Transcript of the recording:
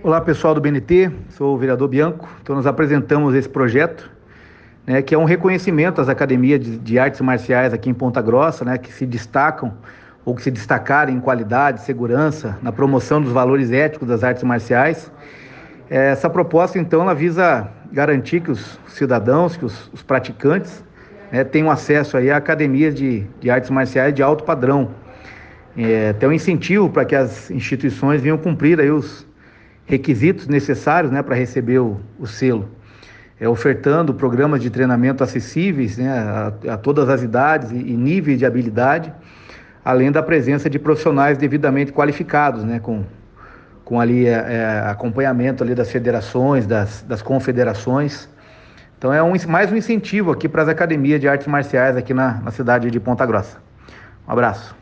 Olá pessoal do BNT, sou o vereador Bianco. Então nós apresentamos esse projeto, né, que é um reconhecimento às academias de, de, artes marciais aqui em Ponta Grossa, né, que se destacam ou que se destacarem em qualidade, segurança, na promoção dos valores éticos das artes marciais. Essa proposta então ela visa garantir que os cidadãos, que os, os praticantes né, tenham acesso aí a academias de, de artes marciais de alto padrão. É, um incentivo para que as instituições venham cumprir aí os requisitos necessários né, para receber o, o selo. É, ofertando programas de treinamento acessíveis né, a, a todas as idades e, e, níveis de habilidade, além da presença de profissionais devidamente qualificados, né, com, com ali é, é, acompanhamento ali das federações, das, das confederações. Então é um, mais um incentivo aqui para as academias de artes marciais aqui na, na cidade de Ponta Grossa. Um abraço.